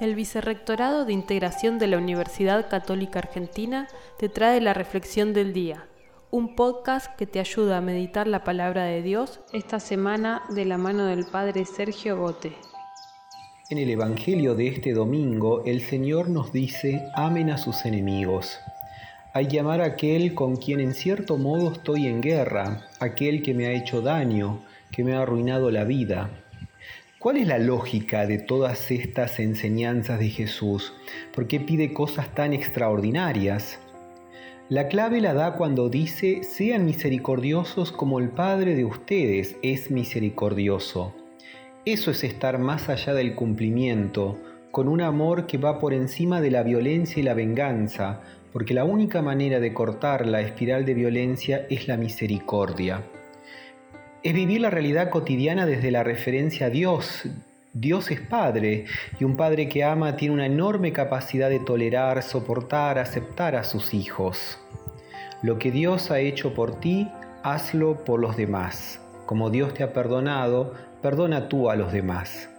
El Vicerrectorado de Integración de la Universidad Católica Argentina te trae la Reflexión del Día, un podcast que te ayuda a meditar la palabra de Dios esta semana de la mano del Padre Sergio Gote. En el Evangelio de este domingo, el Señor nos dice, amen a sus enemigos. Hay que amar a aquel con quien en cierto modo estoy en guerra, aquel que me ha hecho daño, que me ha arruinado la vida. ¿Cuál es la lógica de todas estas enseñanzas de Jesús? ¿Por qué pide cosas tan extraordinarias? La clave la da cuando dice, sean misericordiosos como el Padre de ustedes es misericordioso. Eso es estar más allá del cumplimiento, con un amor que va por encima de la violencia y la venganza, porque la única manera de cortar la espiral de violencia es la misericordia es vivir la realidad cotidiana desde la referencia a Dios. Dios es Padre y un Padre que ama tiene una enorme capacidad de tolerar, soportar, aceptar a sus hijos. Lo que Dios ha hecho por ti, hazlo por los demás. Como Dios te ha perdonado, perdona tú a los demás.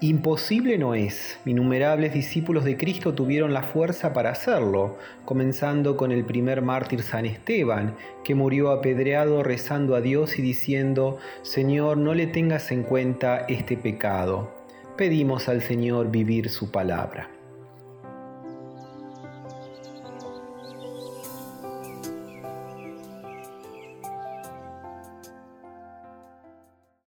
Imposible no es. Innumerables discípulos de Cristo tuvieron la fuerza para hacerlo, comenzando con el primer mártir San Esteban, que murió apedreado rezando a Dios y diciendo, Señor, no le tengas en cuenta este pecado. Pedimos al Señor vivir su palabra.